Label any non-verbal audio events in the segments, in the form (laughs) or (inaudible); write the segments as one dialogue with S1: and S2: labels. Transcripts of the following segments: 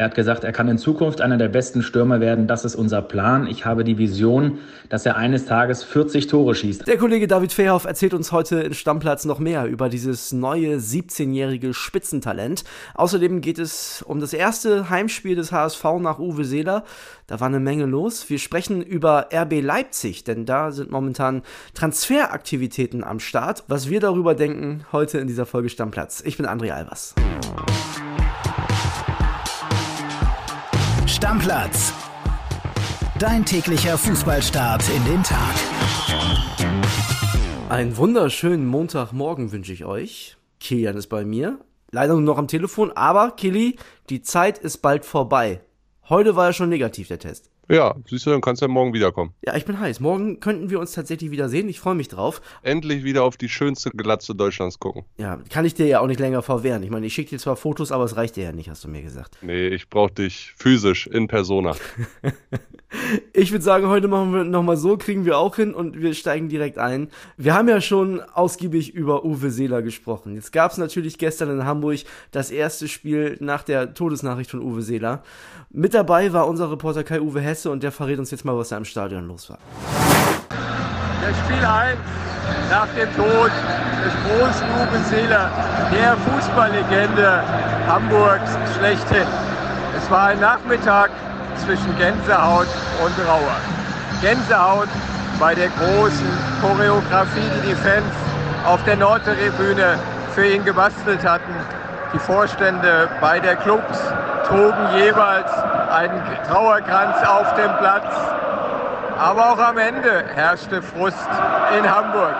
S1: Er hat gesagt, er kann in Zukunft einer der besten Stürmer werden. Das ist unser Plan. Ich habe die Vision, dass er eines Tages 40 Tore schießt.
S2: Der Kollege David Fehrhoff erzählt uns heute in Stammplatz noch mehr über dieses neue 17-jährige Spitzentalent. Außerdem geht es um das erste Heimspiel des HSV nach Uwe Seeler. Da war eine Menge los. Wir sprechen über RB Leipzig, denn da sind momentan Transferaktivitäten am Start. Was wir darüber denken, heute in dieser Folge Stammplatz. Ich bin André Albers.
S3: Stammplatz. Dein täglicher Fußballstart in den Tag.
S2: Einen wunderschönen Montagmorgen wünsche ich euch. Kilian ist bei mir. Leider nur noch am Telefon, aber Kili, die Zeit ist bald vorbei. Heute war ja schon negativ der Test.
S4: Ja, siehst du, dann kannst du ja morgen wiederkommen.
S2: Ja, ich bin heiß. Morgen könnten wir uns tatsächlich wieder sehen. Ich freue mich drauf.
S4: Endlich wieder auf die schönste Glatze Deutschlands gucken.
S2: Ja, kann ich dir ja auch nicht länger verwehren. Ich meine, ich schicke dir zwar Fotos, aber es reicht dir ja nicht, hast du mir gesagt.
S4: Nee, ich brauche dich physisch, in Persona. (laughs)
S2: ich würde sagen, heute machen wir nochmal so, kriegen wir auch hin und wir steigen direkt ein. Wir haben ja schon ausgiebig über Uwe Seeler gesprochen. Jetzt gab es natürlich gestern in Hamburg das erste Spiel nach der Todesnachricht von Uwe Seeler. Mit dabei war unser Reporter Kai-Uwe Hesse und der verrät uns jetzt mal, was da im Stadion los war.
S5: Der Spiel 1 nach dem Tod des großen Uwe Seeler, der Fußballlegende Hamburgs schlechthin. Es war ein Nachmittag zwischen Gänsehaut und Trauer. Gänsehaut bei der großen Choreografie, die die Fans auf der Nordtribüne für ihn gebastelt hatten. Die Vorstände beider Clubs trugen jeweils einen Trauerkranz auf dem Platz. Aber auch am Ende herrschte Frust in Hamburg.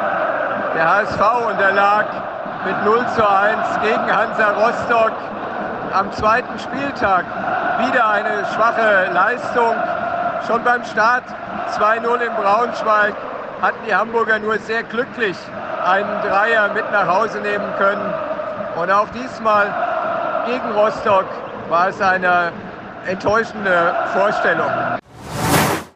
S5: Der HSV unterlag mit 0 zu 1 gegen Hansa Rostock. Am zweiten Spieltag wieder eine schwache Leistung. Schon beim Start 2-0 in Braunschweig hatten die Hamburger nur sehr glücklich einen Dreier mit nach Hause nehmen können. Und auch diesmal gegen Rostock war es eine enttäuschende Vorstellung.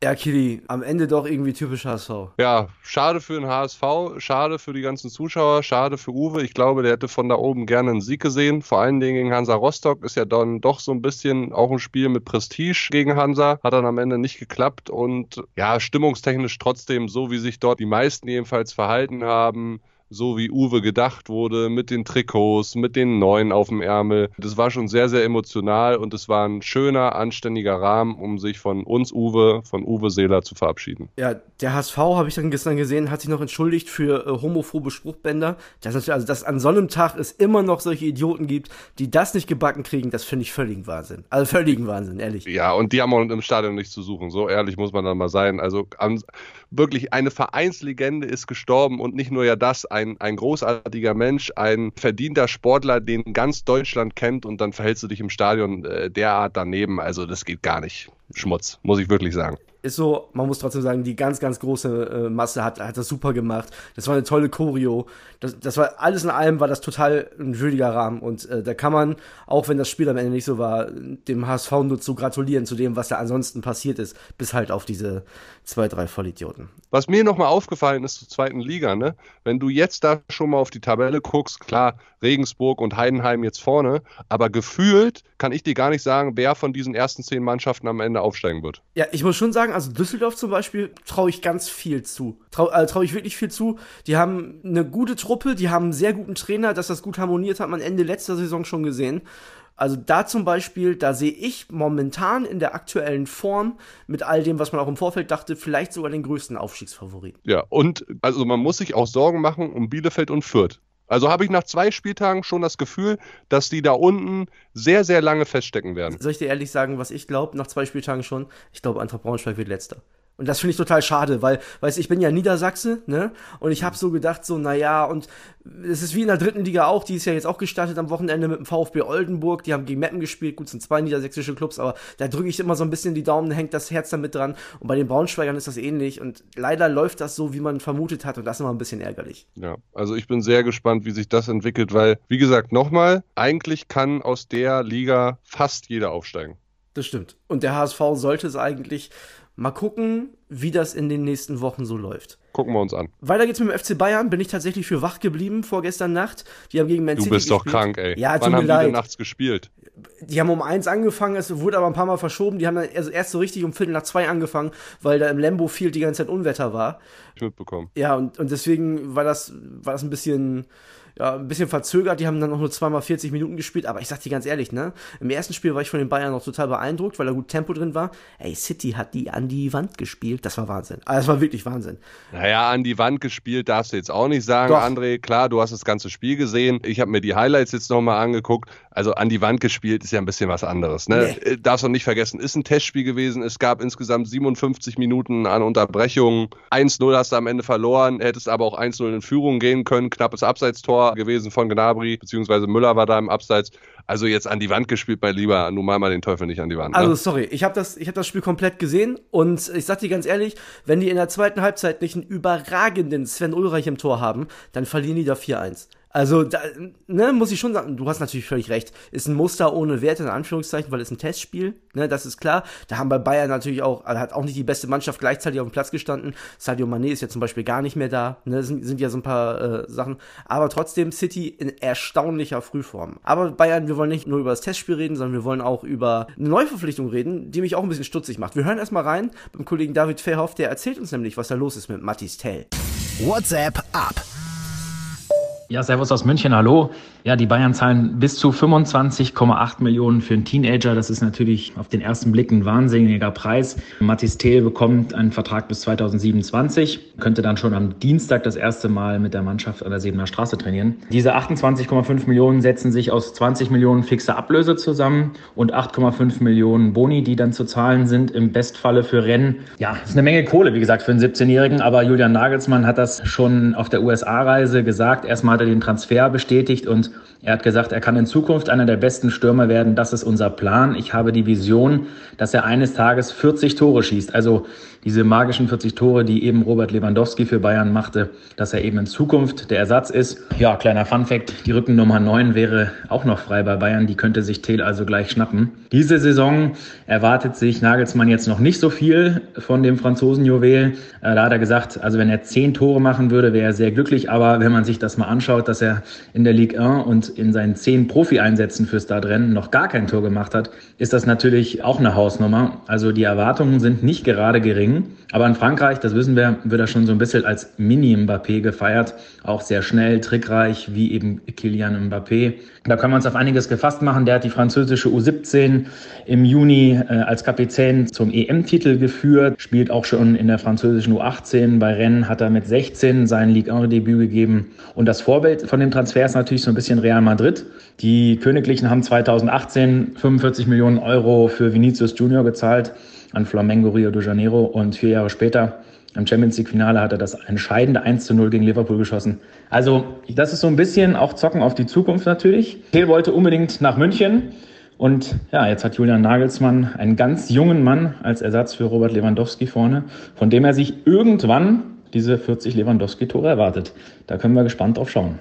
S2: Ja, Kili, am Ende doch irgendwie typisch HSV.
S4: Ja, schade für den HSV, schade für die ganzen Zuschauer, schade für Uwe. Ich glaube, der hätte von da oben gerne einen Sieg gesehen. Vor allen Dingen gegen Hansa Rostock ist ja dann doch so ein bisschen auch ein Spiel mit Prestige gegen Hansa. Hat dann am Ende nicht geklappt und ja, stimmungstechnisch trotzdem so, wie sich dort die meisten jedenfalls verhalten haben so wie Uwe gedacht wurde, mit den Trikots, mit den neuen auf dem Ärmel. Das war schon sehr, sehr emotional und es war ein schöner, anständiger Rahmen, um sich von uns Uwe, von Uwe Seeler zu verabschieden.
S2: Ja, der HSV, habe ich dann gestern gesehen, hat sich noch entschuldigt für äh, homophobe Spruchbänder. Das ist, also, dass an so einem Tag es immer noch solche Idioten gibt, die das nicht gebacken kriegen, das finde ich völligen Wahnsinn. Also völligen Wahnsinn, ehrlich.
S4: Ja, und die haben auch im Stadion nichts zu suchen. So ehrlich muss man dann mal sein. Also an, wirklich eine Vereinslegende ist gestorben und nicht nur ja das, ein, ein großartiger Mensch, ein verdienter Sportler, den ganz Deutschland kennt und dann verhältst du dich im Stadion äh, derart daneben. Also das geht gar nicht. Schmutz, muss ich wirklich sagen
S2: ist so, man muss trotzdem sagen, die ganz, ganz große äh, Masse hat, hat das super gemacht. Das war eine tolle Choreo. Das, das war alles in allem war das total ein würdiger Rahmen. Und äh, da kann man, auch wenn das Spiel am Ende nicht so war, dem HSV nur zu gratulieren zu dem, was da ansonsten passiert ist, bis halt auf diese zwei, drei Vollidioten.
S4: Was mir nochmal aufgefallen ist zur zweiten Liga, ne? Wenn du jetzt da schon mal auf die Tabelle guckst, klar, Regensburg und Heidenheim jetzt vorne, aber gefühlt kann ich dir gar nicht sagen, wer von diesen ersten zehn Mannschaften am Ende aufsteigen wird.
S2: Ja, ich muss schon sagen, also Düsseldorf zum Beispiel traue ich ganz viel zu. Traue äh, trau ich wirklich viel zu. Die haben eine gute Truppe, die haben einen sehr guten Trainer, dass das gut harmoniert hat man Ende letzter Saison schon gesehen. Also da zum Beispiel, da sehe ich momentan in der aktuellen Form mit all dem, was man auch im Vorfeld dachte, vielleicht sogar den größten Aufstiegsfavoriten.
S4: Ja, und also man muss sich auch Sorgen machen um Bielefeld und Fürth. Also habe ich nach zwei Spieltagen schon das Gefühl, dass die da unten sehr, sehr lange feststecken werden.
S2: Soll ich dir ehrlich sagen, was ich glaube, nach zwei Spieltagen schon? Ich glaube, Eintracht Braunschweig wird letzter. Und das finde ich total schade, weil, weißt ich bin ja Niedersachse, ne? Und ich habe so gedacht, so, naja, und es ist wie in der dritten Liga auch, die ist ja jetzt auch gestartet am Wochenende mit dem VfB Oldenburg, die haben gegen Meppen gespielt, gut, sind zwei niedersächsische Clubs, aber da drücke ich immer so ein bisschen die Daumen, hängt das Herz damit dran. Und bei den Braunschweigern ist das ähnlich. Und leider läuft das so, wie man vermutet hat, und das ist immer ein bisschen ärgerlich.
S4: Ja, also ich bin sehr gespannt, wie sich das entwickelt, weil, wie gesagt, nochmal, eigentlich kann aus der Liga fast jeder aufsteigen.
S2: Das stimmt. Und der HSV sollte es eigentlich Mal gucken, wie das in den nächsten Wochen so läuft.
S4: Gucken wir uns an.
S2: Weiter geht's mit dem FC Bayern. Bin ich tatsächlich für wach geblieben vorgestern Nacht. Die haben gegen Man
S4: Du
S2: City
S4: bist
S2: gespielt.
S4: doch krank, ey.
S2: Ja,
S4: Wann
S2: tut mir
S4: haben
S2: leid.
S4: die denn nachts gespielt?
S2: die haben um eins angefangen, es wurde aber ein paar Mal verschoben. Die haben dann also erst so richtig um Viertel nach zwei angefangen, weil da im Lambo Field die ganze Zeit Unwetter war.
S4: Ich mitbekommen.
S2: Ja, und, und deswegen war das, war das ein bisschen, ja, ein bisschen verzögert. Die haben dann noch nur zweimal 40 Minuten gespielt. Aber ich sag dir ganz ehrlich, ne? Im ersten Spiel war ich von den Bayern noch total beeindruckt, weil da gut Tempo drin war. Ey, City hat die an die Wand gespielt. Das war Wahnsinn. Also, das war wirklich Wahnsinn.
S4: Naja, an die Wand gespielt darfst du jetzt auch nicht sagen,
S2: Doch.
S4: André. Klar, du hast das ganze Spiel gesehen. Ich habe mir die Highlights jetzt nochmal angeguckt. Also an die Wand gespielt ist ja ein bisschen was anderes. Ne?
S2: Nee.
S4: Äh, Darfst du nicht vergessen, ist ein Testspiel gewesen. Es gab insgesamt 57 Minuten an Unterbrechungen. 1-0 hast du am Ende verloren, hättest aber auch 1-0 in Führung gehen können. Knappes Abseitstor gewesen von Gnabry, beziehungsweise Müller war da im Abseits. Also jetzt an die Wand gespielt, mein Lieber. Nun mal mal den Teufel nicht an die Wand.
S2: Also
S4: ne?
S2: sorry, ich habe das, hab das Spiel komplett gesehen und ich sag dir ganz ehrlich, wenn die in der zweiten Halbzeit nicht einen überragenden Sven Ulreich im Tor haben, dann verlieren die da 4-1. Also, da, ne, muss ich schon sagen, du hast natürlich völlig recht. Ist ein Muster ohne Wert, in Anführungszeichen, weil es ein Testspiel, ne, das ist klar. Da haben bei Bayern natürlich auch, also hat auch nicht die beste Mannschaft gleichzeitig auf dem Platz gestanden. Sadio Mané ist ja zum Beispiel gar nicht mehr da, ne, sind, sind ja so ein paar äh, Sachen. Aber trotzdem City in erstaunlicher Frühform. Aber Bayern, wir wollen nicht nur über das Testspiel reden, sondern wir wollen auch über eine Neuverpflichtung reden, die mich auch ein bisschen stutzig macht. Wir hören erstmal rein beim Kollegen David Verhoff, der erzählt uns nämlich, was da los ist mit Mattis Tell.
S3: WhatsApp ab.
S1: Ja, Servus aus München, hallo. Ja, die Bayern zahlen bis zu 25,8 Millionen für einen Teenager. Das ist natürlich auf den ersten Blick ein wahnsinniger Preis. Mathis Thiel bekommt einen Vertrag bis 2027, könnte dann schon am Dienstag das erste Mal mit der Mannschaft an der Sebener Straße trainieren. Diese 28,5 Millionen setzen sich aus 20 Millionen fixer Ablöse zusammen und 8,5 Millionen Boni, die dann zu zahlen sind, im Bestfalle für Rennen. Ja, ist eine Menge Kohle, wie gesagt, für einen 17-Jährigen, aber Julian Nagelsmann hat das schon auf der USA-Reise gesagt. Erstmal hat er den Transfer bestätigt und er hat gesagt, er kann in Zukunft einer der besten Stürmer werden. Das ist unser Plan. Ich habe die Vision, dass er eines Tages 40 Tore schießt. Also diese magischen 40 Tore, die eben Robert Lewandowski für Bayern machte, dass er eben in Zukunft der Ersatz ist. Ja, kleiner Funfact, die Rückennummer 9 wäre auch noch frei bei Bayern. Die könnte sich Thiel also gleich schnappen. Diese Saison erwartet sich Nagelsmann jetzt noch nicht so viel von dem Franzosen Juwel. Äh, Da hat er gesagt, also wenn er 10 Tore machen würde, wäre er sehr glücklich. Aber wenn man sich das mal anschaut, dass er in der Ligue 1 und in seinen 10 Profi-Einsätzen für Startrennen noch gar kein Tor gemacht hat, ist das natürlich auch eine Hausnummer. Also die Erwartungen sind nicht gerade gering. Aber in Frankreich, das wissen wir, wird er schon so ein bisschen als Mini-Mbappé gefeiert. Auch sehr schnell, trickreich, wie eben Kilian Mbappé. Da können wir uns auf einiges gefasst machen. Der hat die französische U17 im Juni äh, als Kapitän zum EM-Titel geführt, spielt auch schon in der französischen U18. Bei Rennen hat er mit 16 sein Ligue 1-Debüt gegeben. Und das Vorbild von dem Transfer ist natürlich so ein bisschen Real Madrid. Die Königlichen haben 2018 45 Millionen Euro für Vinicius Junior gezahlt an Flamengo Rio de Janeiro und vier Jahre später im Champions League Finale hat er das entscheidende 1 zu 0 gegen Liverpool geschossen. Also, das ist so ein bisschen auch Zocken auf die Zukunft natürlich. Thiel wollte unbedingt nach München. Und ja, jetzt hat Julian Nagelsmann einen ganz jungen Mann als Ersatz für Robert Lewandowski vorne, von dem er sich irgendwann diese 40 Lewandowski-Tore erwartet. Da können wir gespannt drauf schauen.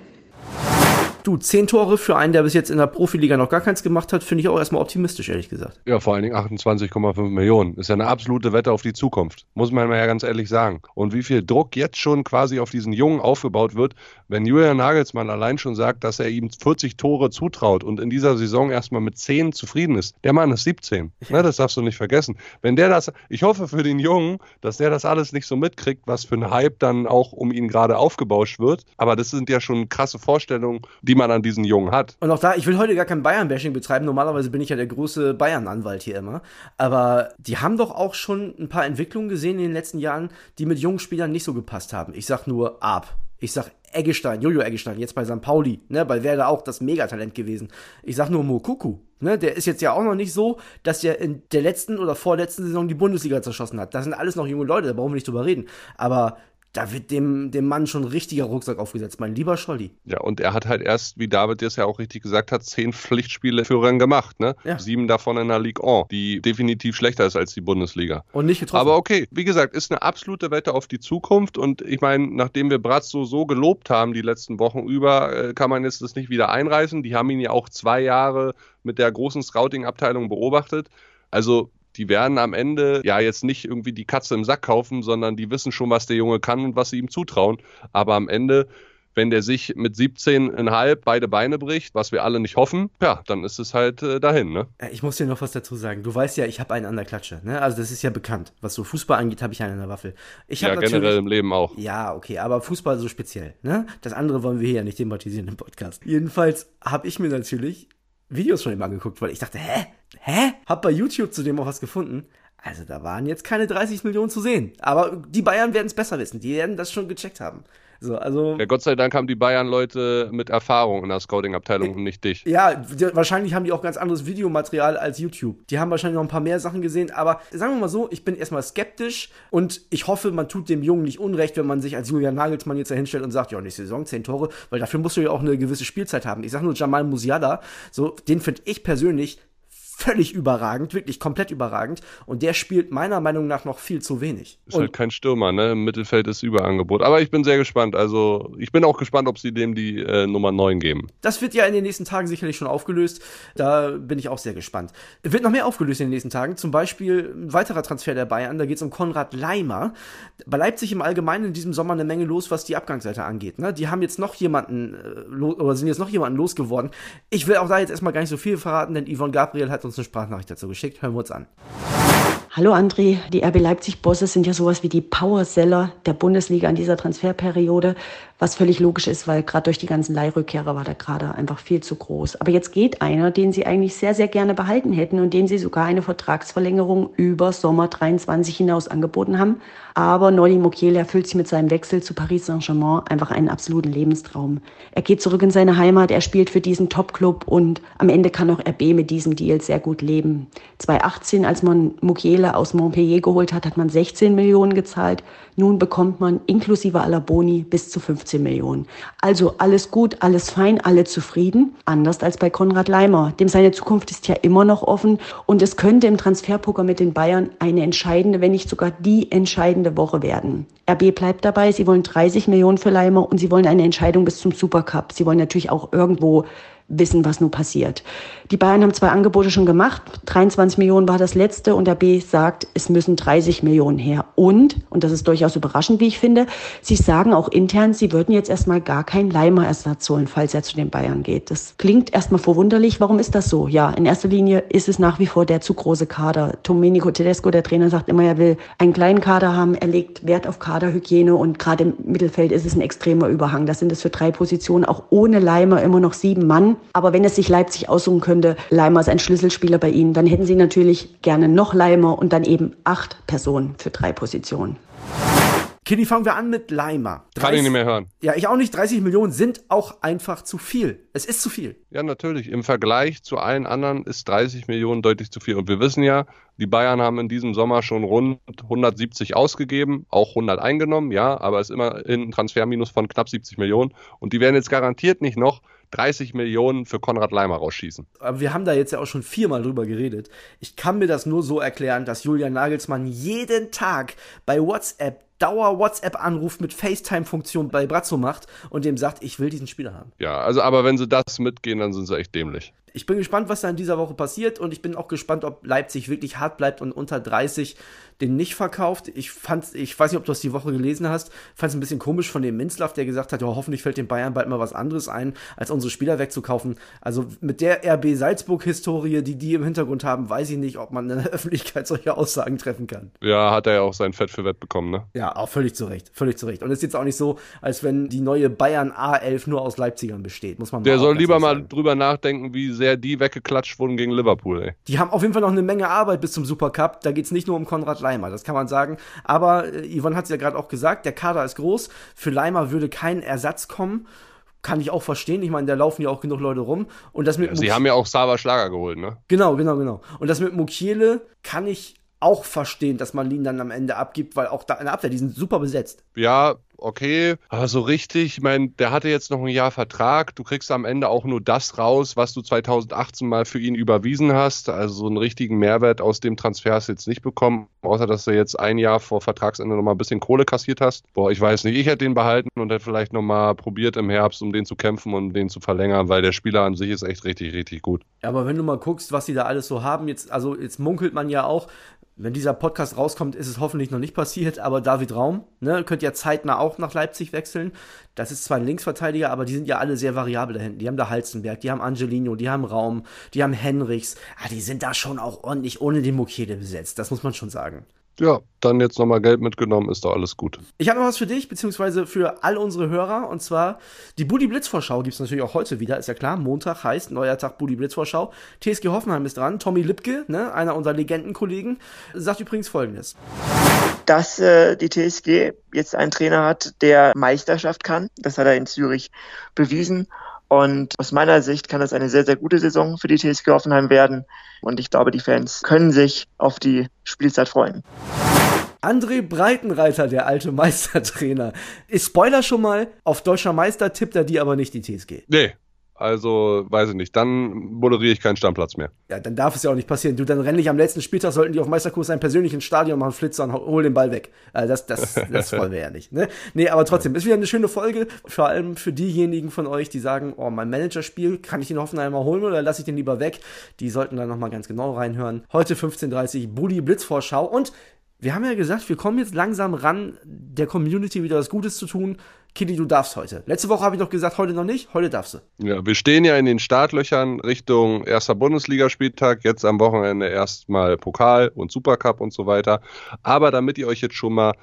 S2: Du, 10 Tore für einen, der bis jetzt in der Profiliga noch gar keins gemacht hat, finde ich auch erstmal optimistisch, ehrlich gesagt.
S4: Ja, vor allen Dingen 28,5 Millionen. Ist ja eine absolute Wette auf die Zukunft. Muss man mal ja ganz ehrlich sagen. Und wie viel Druck jetzt schon quasi auf diesen Jungen aufgebaut wird, wenn Julian Nagelsmann allein schon sagt, dass er ihm 40 Tore zutraut und in dieser Saison erstmal mit 10 zufrieden ist. Der Mann ist 17. Ne, das darfst du nicht vergessen. Wenn der das, ich hoffe für den Jungen, dass der das alles nicht so mitkriegt, was für ein Hype dann auch um ihn gerade aufgebauscht wird. Aber das sind ja schon krasse Vorstellungen, die man an diesen Jungen hat.
S2: Und auch da, ich will heute gar kein Bayern-Bashing betreiben. Normalerweise bin ich ja der große Bayern-Anwalt hier immer. Aber die haben doch auch schon ein paar Entwicklungen gesehen in den letzten Jahren, die mit jungen Spielern nicht so gepasst haben. Ich sag nur ab. Ich sag Eggestein, Jojo Eggestein, jetzt bei St. Pauli, ne, bei Werder auch das Megatalent gewesen. Ich sag nur Mokuku, ne, der ist jetzt ja auch noch nicht so, dass er in der letzten oder vorletzten Saison die Bundesliga zerschossen hat. Das sind alles noch junge Leute, da brauchen wir nicht drüber reden. Aber da wird dem, dem Mann schon ein richtiger Rucksack aufgesetzt, mein lieber Scholli.
S4: Ja, und er hat halt erst, wie David es ja auch richtig gesagt hat, zehn Pflichtspiele für Rennes gemacht, ne?
S2: Ja.
S4: Sieben davon in der Ligue 1, die definitiv schlechter ist als die Bundesliga.
S2: Und nicht getroffen.
S4: Aber okay, wie gesagt, ist eine absolute Wette auf die Zukunft und ich meine, nachdem wir Brazzo so gelobt haben die letzten Wochen über, äh, kann man jetzt das nicht wieder einreißen. Die haben ihn ja auch zwei Jahre mit der großen Scouting-Abteilung beobachtet. Also die werden am Ende ja jetzt nicht irgendwie die Katze im Sack kaufen, sondern die wissen schon, was der Junge kann und was sie ihm zutrauen. Aber am Ende wenn der sich mit 17,5 beide Beine bricht, was wir alle nicht hoffen, ja, dann ist es halt äh, dahin, ne?
S2: Ich muss dir noch was dazu sagen. Du weißt ja, ich habe einen an der Klatsche, ne? Also das ist ja bekannt. Was so Fußball angeht, habe ich einen an der Waffel. Ich
S4: ja, generell im Leben auch.
S2: Ja, okay, aber Fußball so speziell, ne? Das andere wollen wir hier ja nicht thematisieren im Podcast. Jedenfalls habe ich mir natürlich Videos von ihm angeguckt, weil ich dachte, hä? Hä? Hab bei YouTube zudem auch was gefunden. Also da waren jetzt keine 30 Millionen zu sehen. Aber die Bayern werden es besser wissen. Die werden das schon gecheckt haben. So, also,
S4: ja, Gott sei Dank haben die Bayern-Leute mit Erfahrung in der Scouting-Abteilung und nicht dich.
S2: Ja, die, wahrscheinlich haben die auch ganz anderes Videomaterial als YouTube. Die haben wahrscheinlich noch ein paar mehr Sachen gesehen, aber sagen wir mal so, ich bin erstmal skeptisch und ich hoffe, man tut dem Jungen nicht unrecht, wenn man sich als Julian Nagelsmann jetzt da hinstellt und sagt, ja, nächste Saison 10 Tore, weil dafür musst du ja auch eine gewisse Spielzeit haben. Ich sag nur Jamal Musiala, so, den finde ich persönlich völlig überragend, wirklich komplett überragend. Und der spielt meiner Meinung nach noch viel zu wenig.
S4: Ist und halt kein Stürmer, ne? Im Mittelfeld ist Überangebot. Aber ich bin sehr gespannt. Also, ich bin auch gespannt, ob sie dem die äh, Nummer 9 geben.
S2: Das wird ja in den nächsten Tagen sicherlich schon aufgelöst. Da bin ich auch sehr gespannt. Wird noch mehr aufgelöst in den nächsten Tagen. Zum Beispiel ein weiterer Transfer der Bayern. Da geht es um Konrad Leimer. Bei Leipzig im Allgemeinen in diesem Sommer eine Menge los, was die Abgangsseite angeht. Ne? Die haben jetzt noch jemanden äh, oder sind jetzt noch jemanden losgeworden. Ich will auch da jetzt erstmal gar nicht so viel verraten, denn Yvonne Gabriel hat uns eine Sprachnachricht dazu geschickt. Hören wir uns an.
S6: Hallo André, die RB Leipzig-Bosse sind ja sowas wie die Powerseller der Bundesliga in dieser Transferperiode, was völlig logisch ist, weil gerade durch die ganzen Leihrückkehrer war der gerade einfach viel zu groß. Aber jetzt geht einer, den sie eigentlich sehr, sehr gerne behalten hätten und dem sie sogar eine Vertragsverlängerung über Sommer 23 hinaus angeboten haben. Aber Nolly Mokiel erfüllt sich mit seinem Wechsel zu Paris Saint-Germain einfach einen absoluten Lebenstraum. Er geht zurück in seine Heimat, er spielt für diesen Top-Club und am Ende kann auch RB mit diesem Deal sehr gut leben. 2018, als man Mokiele aus Montpellier geholt hat, hat man 16 Millionen gezahlt. Nun bekommt man inklusive aller Boni bis zu 15 Millionen. Also alles gut, alles fein, alle zufrieden. Anders als bei Konrad Leimer. Dem seine Zukunft ist ja immer noch offen und es könnte im Transferpoker mit den Bayern eine entscheidende, wenn nicht sogar die entscheidende Woche werden. RB bleibt dabei, sie wollen 30 Millionen für Leimer und sie wollen eine Entscheidung bis zum Supercup. Sie wollen natürlich auch irgendwo wissen, was nun passiert. Die Bayern haben zwei Angebote schon gemacht. 23 Millionen war das letzte und der B sagt, es müssen 30 Millionen her. Und, und das ist durchaus überraschend, wie ich finde, sie sagen auch intern, sie würden jetzt erstmal gar keinen Leimer-Ersatz holen, falls er zu den Bayern geht. Das klingt erstmal verwunderlich. Warum ist das so? Ja, in erster Linie ist es nach wie vor der zu große Kader. Domenico Tedesco, der Trainer, sagt immer, er will einen kleinen Kader haben. Er legt Wert auf Kaderhygiene und gerade im Mittelfeld ist es ein extremer Überhang. Das sind es für drei Positionen, auch ohne Leimer immer noch sieben Mann. Aber wenn es sich Leipzig aussuchen könnte, Leimer ist ein Schlüsselspieler bei ihnen, dann hätten sie natürlich gerne noch Leimer und dann eben acht Personen für drei Positionen.
S2: Kitty, fangen wir an mit Leimer.
S4: 30, Kann ich nicht mehr hören.
S2: Ja, ich auch nicht. 30 Millionen sind auch einfach zu viel. Es ist zu viel.
S4: Ja, natürlich. Im Vergleich zu allen anderen ist 30 Millionen deutlich zu viel. Und wir wissen ja, die Bayern haben in diesem Sommer schon rund 170 ausgegeben, auch 100 eingenommen, ja, aber es ist immerhin ein Transferminus von knapp 70 Millionen. Und die werden jetzt garantiert nicht noch 30 Millionen für Konrad Leimer rausschießen.
S2: Aber wir haben da jetzt ja auch schon viermal drüber geredet. Ich kann mir das nur so erklären, dass Julian Nagelsmann jeden Tag bei WhatsApp Dauer-WhatsApp-Anruf mit FaceTime-Funktion bei Brazzo macht und dem sagt, ich will diesen Spieler haben.
S4: Ja, also aber wenn sie das mitgehen, dann sind sie echt dämlich.
S2: Ich bin gespannt, was da in dieser Woche passiert und ich bin auch gespannt, ob Leipzig wirklich hart bleibt und unter 30 den nicht verkauft. Ich fand, ich weiß nicht, ob du das die Woche gelesen hast, fand es ein bisschen komisch von dem Minzlaff, der gesagt hat, ja, hoffentlich fällt den Bayern bald mal was anderes ein, als unsere Spieler wegzukaufen. Also mit der RB Salzburg-Historie, die die im Hintergrund haben, weiß ich nicht, ob man in der Öffentlichkeit solche Aussagen treffen kann.
S4: Ja, hat er ja auch sein Fett für Wett bekommen, ne?
S2: Ja, auch völlig zu Recht, völlig zu Recht. Und es ist jetzt auch nicht so, als wenn die neue Bayern A11 nur aus Leipzigern besteht, muss man
S4: Der soll lieber mal drüber nachdenken, wie sehr die weggeklatscht wurden gegen Liverpool. Ey.
S2: Die haben auf jeden Fall noch eine Menge Arbeit bis zum Supercup. Da geht es nicht nur um Konrad Leimer, das kann man sagen. Aber äh, Yvonne hat es ja gerade auch gesagt, der Kader ist groß. Für Leimer würde kein Ersatz kommen. Kann ich auch verstehen. Ich meine, da laufen ja auch genug Leute rum. Und das mit
S4: ja, Sie haben ja auch Sava Schlager geholt, ne?
S2: Genau, genau, genau. Und das mit Mukiele kann ich auch verstehen, dass man ihn dann am Ende abgibt, weil auch da in der Abwehr, die sind super besetzt.
S4: Ja, okay, aber so richtig, ich meine, der hatte jetzt noch ein Jahr Vertrag, du kriegst am Ende auch nur das raus, was du 2018 mal für ihn überwiesen hast, also so einen richtigen Mehrwert aus dem Transfer hast du jetzt nicht bekommen, außer dass du jetzt ein Jahr vor Vertragsende nochmal ein bisschen Kohle kassiert hast. Boah, ich weiß nicht, ich hätte den behalten und hätte vielleicht nochmal probiert im Herbst, um den zu kämpfen und den zu verlängern, weil der Spieler an sich ist echt richtig, richtig gut.
S2: Ja, aber wenn du mal guckst, was sie da alles so haben, jetzt, also jetzt munkelt man ja auch, wenn dieser Podcast rauskommt, ist es hoffentlich noch nicht passiert, aber David Raum, ne, könnte ja zeitnah auch nach Leipzig wechseln. Das ist zwar ein Linksverteidiger, aber die sind ja alle sehr variabel da hinten. Die haben da Halzenberg, die haben Angelino, die haben Raum, die haben Henrichs. Ah, die sind da schon auch ordentlich ohne den Mokede besetzt. Das muss man schon sagen.
S4: Ja, dann jetzt nochmal Geld mitgenommen, ist doch alles gut.
S2: Ich habe noch was für dich, beziehungsweise für all unsere Hörer. Und zwar die Bulli Blitzvorschau gibt es natürlich auch heute wieder, ist ja klar. Montag heißt neuer Tag Bulli Blitzvorschau. TSG Hoffenheim ist dran. Tommy Lipke, ne, einer unserer Legendenkollegen, sagt übrigens folgendes.
S7: Dass äh, die TSG jetzt einen Trainer hat, der Meisterschaft kann. Das hat er in Zürich bewiesen. Und aus meiner Sicht kann es eine sehr, sehr gute Saison für die TSG Hoffenheim werden. Und ich glaube, die Fans können sich auf die Spielzeit freuen.
S2: André Breitenreiter, der alte Meistertrainer. Ist Spoiler schon mal, auf deutscher Meister tippt er die aber nicht die TSG.
S4: Nee, also, weiß ich nicht. Dann moderiere ich keinen Stammplatz mehr.
S2: Ja, dann darf es ja auch nicht passieren. Du, dann renne ich am letzten Spieltag, sollten die auf Meisterkurs sein, persönlich ins Stadion machen, Flitzer und hol den Ball weg. Also das, das, (laughs) das wollen wir ja nicht. Ne? Nee, aber trotzdem, ist wieder eine schöne Folge. Vor allem für diejenigen von euch, die sagen, oh, mein Managerspiel, kann ich den Hoffenheim mal holen oder lasse ich den lieber weg? Die sollten da nochmal ganz genau reinhören. Heute 15.30 Uhr, Bulli Blitzvorschau. Und wir haben ja gesagt, wir kommen jetzt langsam ran, der Community wieder was Gutes zu tun. Kitty, du darfst heute. Letzte Woche habe ich noch gesagt, heute noch nicht, heute darfst du.
S4: Ja, wir stehen ja in den Startlöchern Richtung erster Bundesligaspieltag, jetzt am Wochenende erstmal Pokal und Supercup und so weiter. Aber damit ihr euch jetzt schon mal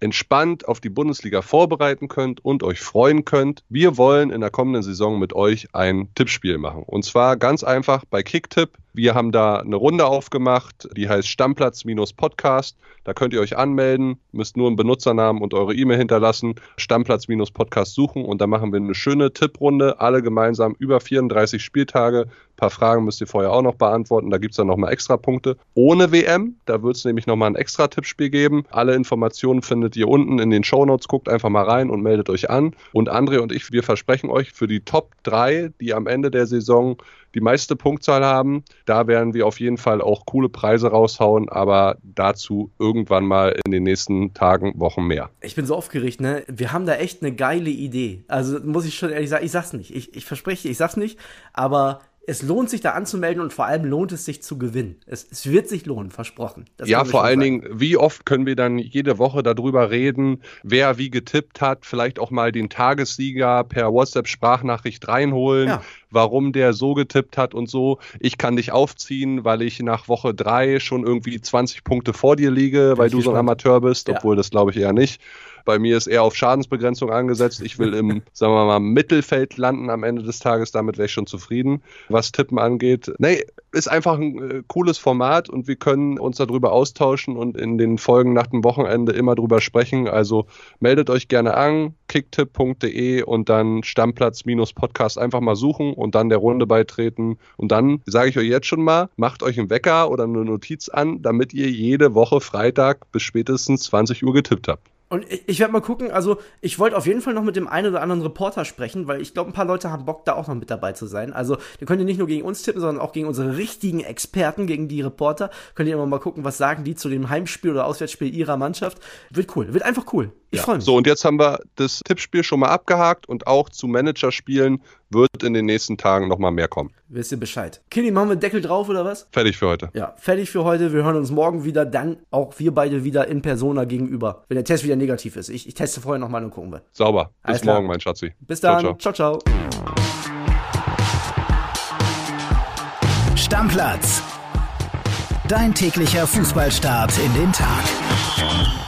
S4: entspannt auf die Bundesliga vorbereiten könnt und euch freuen könnt. Wir wollen in der kommenden Saison mit euch ein Tippspiel machen. Und zwar ganz einfach bei Kicktipp. Wir haben da eine Runde aufgemacht, die heißt Stammplatz-Podcast. Da könnt ihr euch anmelden, müsst nur einen Benutzernamen und eure E-Mail hinterlassen, Stammplatz-Podcast suchen und dann machen wir eine schöne Tipprunde, alle gemeinsam über 34 Spieltage. Paar Fragen müsst ihr vorher auch noch beantworten, da gibt es dann nochmal extra Punkte. Ohne WM, da wird es nämlich nochmal ein extra Tippspiel geben. Alle Informationen findet ihr unten in den Shownotes, guckt einfach mal rein und meldet euch an. Und André und ich, wir versprechen euch für die Top 3, die am Ende der Saison die meiste Punktzahl haben. Da werden wir auf jeden Fall auch coole Preise raushauen, aber dazu irgendwann mal in den nächsten Tagen, Wochen mehr.
S2: Ich bin so aufgeregt, ne? Wir haben da echt eine geile Idee. Also muss ich schon ehrlich sagen, ich sag's nicht. Ich, ich verspreche, ich sag's nicht, aber es lohnt sich da anzumelden und vor allem lohnt es sich zu gewinnen. Es, es wird sich lohnen, versprochen.
S4: Das ja, vor allen sagen. Dingen, wie oft können wir dann jede Woche darüber reden, wer wie getippt hat, vielleicht auch mal den Tagessieger per WhatsApp-Sprachnachricht reinholen, ja. Warum der so getippt hat und so. Ich kann dich aufziehen, weil ich nach Woche drei schon irgendwie 20 Punkte vor dir liege, weil du so ein Amateur bist, obwohl ja. das glaube ich eher nicht. Bei mir ist eher auf Schadensbegrenzung angesetzt. Ich will im, (laughs) sagen wir mal, Mittelfeld landen am Ende des Tages. Damit wäre ich schon zufrieden, was Tippen angeht. Nee, ist einfach ein äh, cooles Format und wir können uns darüber austauschen und in den Folgen nach dem Wochenende immer drüber sprechen. Also meldet euch gerne an, kicktipp.de und dann Stammplatz-Podcast einfach mal suchen und dann der Runde beitreten. Und dann sage ich euch jetzt schon mal, macht euch einen Wecker oder eine Notiz an, damit ihr jede Woche Freitag bis spätestens 20 Uhr getippt habt.
S2: Und ich, ich werde mal gucken, also ich wollte auf jeden Fall noch mit dem einen oder anderen Reporter sprechen, weil ich glaube, ein paar Leute haben Bock, da auch noch mit dabei zu sein. Also, ihr könnt ihr nicht nur gegen uns tippen, sondern auch gegen unsere richtigen Experten, gegen die Reporter. Könnt ihr immer mal gucken, was sagen die zu dem Heimspiel oder Auswärtsspiel ihrer Mannschaft. Wird cool, wird einfach cool. Ich ja. freue mich.
S4: So, und jetzt haben wir das Tippspiel schon mal abgehakt und auch zu Managerspielen wird in den nächsten Tagen nochmal mehr kommen.
S2: Wisst ihr Bescheid. Kili, machen wir Deckel drauf oder was?
S4: Fertig für heute.
S2: Ja, fertig für heute. Wir hören uns morgen wieder, dann auch wir beide wieder in Persona gegenüber, wenn der Test wieder negativ ist. Ich, ich teste vorher nochmal und gucken wir.
S4: Sauber. Bis Alles morgen, klar. mein Schatzi.
S2: Bis dann. ciao. ciao. ciao.
S3: Stammplatz. Dein täglicher Fußballstart in den Tag.